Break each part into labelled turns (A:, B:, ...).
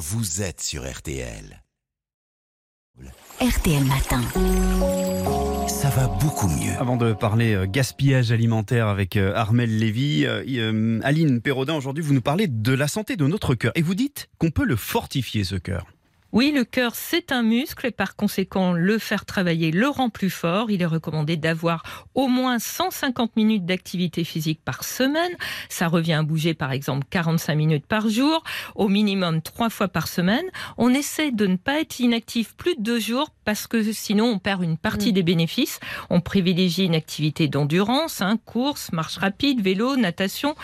A: vous êtes sur RTL.
B: RTL Matin.
A: Ça va beaucoup mieux.
C: Avant de parler euh, gaspillage alimentaire avec euh, Armel Lévy, euh, Aline Perrodin, aujourd'hui, vous nous parlez de la santé de notre cœur. Et vous dites qu'on peut le fortifier, ce cœur.
D: Oui, le cœur, c'est un muscle et par conséquent, le faire travailler le rend plus fort. Il est recommandé d'avoir au moins 150 minutes d'activité physique par semaine. Ça revient à bouger par exemple 45 minutes par jour, au minimum trois fois par semaine. On essaie de ne pas être inactif plus de deux jours parce que sinon on perd une partie des bénéfices. On privilégie une activité d'endurance, hein, course, marche rapide, vélo, natation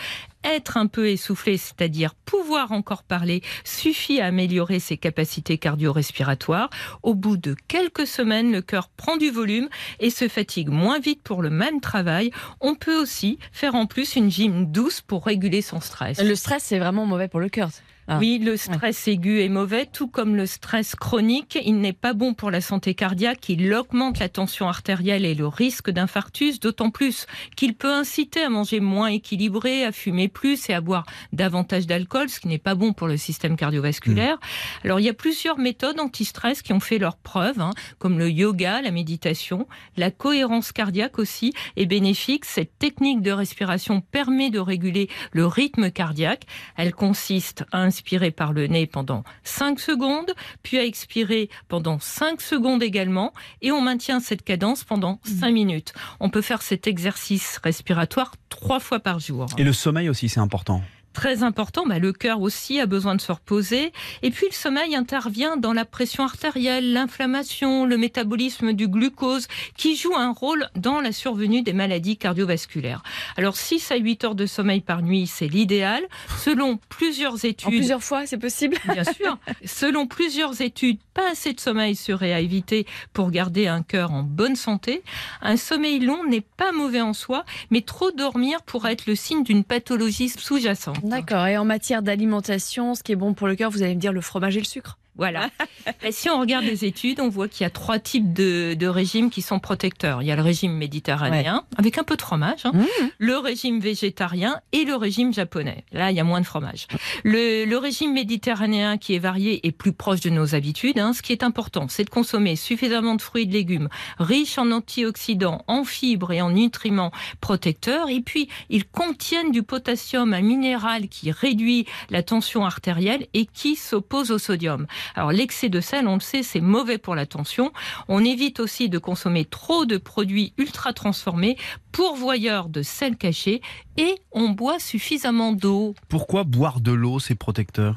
D: être un peu essoufflé, c'est-à-dire pouvoir encore parler, suffit à améliorer ses capacités cardio-respiratoires. Au bout de quelques semaines, le cœur prend du volume et se fatigue moins vite pour le même travail. On peut aussi faire en plus une gym douce pour réguler son stress.
E: Le stress, c'est vraiment mauvais pour le cœur. Ah.
D: Oui, le stress aigu est mauvais, tout comme le stress chronique. Il n'est pas bon pour la santé cardiaque. Il augmente la tension artérielle et le risque d'infarctus, d'autant plus qu'il peut inciter à manger moins équilibré, à fumer plus et à boire davantage d'alcool, ce qui n'est pas bon pour le système cardiovasculaire. Alors, il y a plusieurs méthodes anti-stress qui ont fait leurs preuves, hein, comme le yoga, la méditation, la cohérence cardiaque aussi est bénéfique. Cette technique de respiration permet de réguler le rythme cardiaque. Elle consiste à inspirer par le nez pendant 5 secondes, puis à expirer pendant 5 secondes également, et on maintient cette cadence pendant 5 minutes. On peut faire cet exercice respiratoire trois fois par jour.
C: Et le sommeil aussi, c'est important.
D: Très important, bah, le cœur aussi a besoin de se reposer. Et puis le sommeil intervient dans la pression artérielle, l'inflammation, le métabolisme du glucose, qui joue un rôle dans la survenue des maladies cardiovasculaires. Alors 6 à 8 heures de sommeil par nuit, c'est l'idéal. Selon plusieurs études...
E: En plusieurs fois, c'est possible
D: Bien sûr. Selon plusieurs études, pas assez de sommeil serait à éviter pour garder un cœur en bonne santé. Un sommeil long n'est pas mauvais en soi, mais trop dormir pourrait être le signe d'une pathologie sous-jacente.
E: D'accord. Et en matière d'alimentation, ce qui est bon pour le cœur, vous allez me dire le fromage et le sucre
D: voilà. Et si on regarde les études, on voit qu'il y a trois types de, de, régimes qui sont protecteurs. Il y a le régime méditerranéen, ouais. avec un peu de fromage, hein, mmh. le régime végétarien et le régime japonais. Là, il y a moins de fromage. Le, le régime méditerranéen, qui est varié et plus proche de nos habitudes, hein, ce qui est important, c'est de consommer suffisamment de fruits et de légumes, riches en antioxydants, en fibres et en nutriments protecteurs. Et puis, ils contiennent du potassium, un minéral qui réduit la tension artérielle et qui s'oppose au sodium. Alors l'excès de sel, on le sait, c'est mauvais pour la tension. On évite aussi de consommer trop de produits ultra transformés, pourvoyeurs de sel caché, et on boit suffisamment d'eau.
C: Pourquoi boire de l'eau, c'est protecteur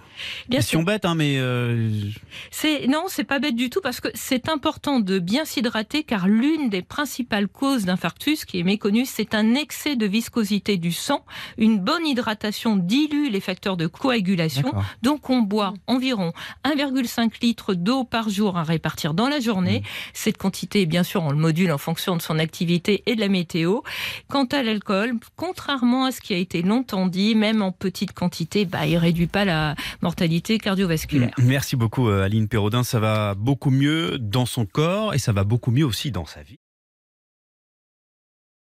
C: Question bête, hein, mais euh...
D: c'est non, c'est pas bête du tout parce que c'est important de bien s'hydrater car l'une des principales causes d'infarctus, qui est méconnue, c'est un excès de viscosité du sang. Une bonne hydratation dilue les facteurs de coagulation, donc on boit environ 1,5 litres d'eau par jour à répartir dans la journée. Mmh. Cette quantité, bien sûr, on le module en fonction de son activité et de la météo. Quant à l'alcool, contrairement à ce qui a été longtemps dit, même en petite quantité, bah, il réduit pas la mortalité cardiovasculaire.
C: Merci beaucoup Aline Perraudin, ça va beaucoup mieux dans son corps et ça va beaucoup mieux aussi dans sa vie.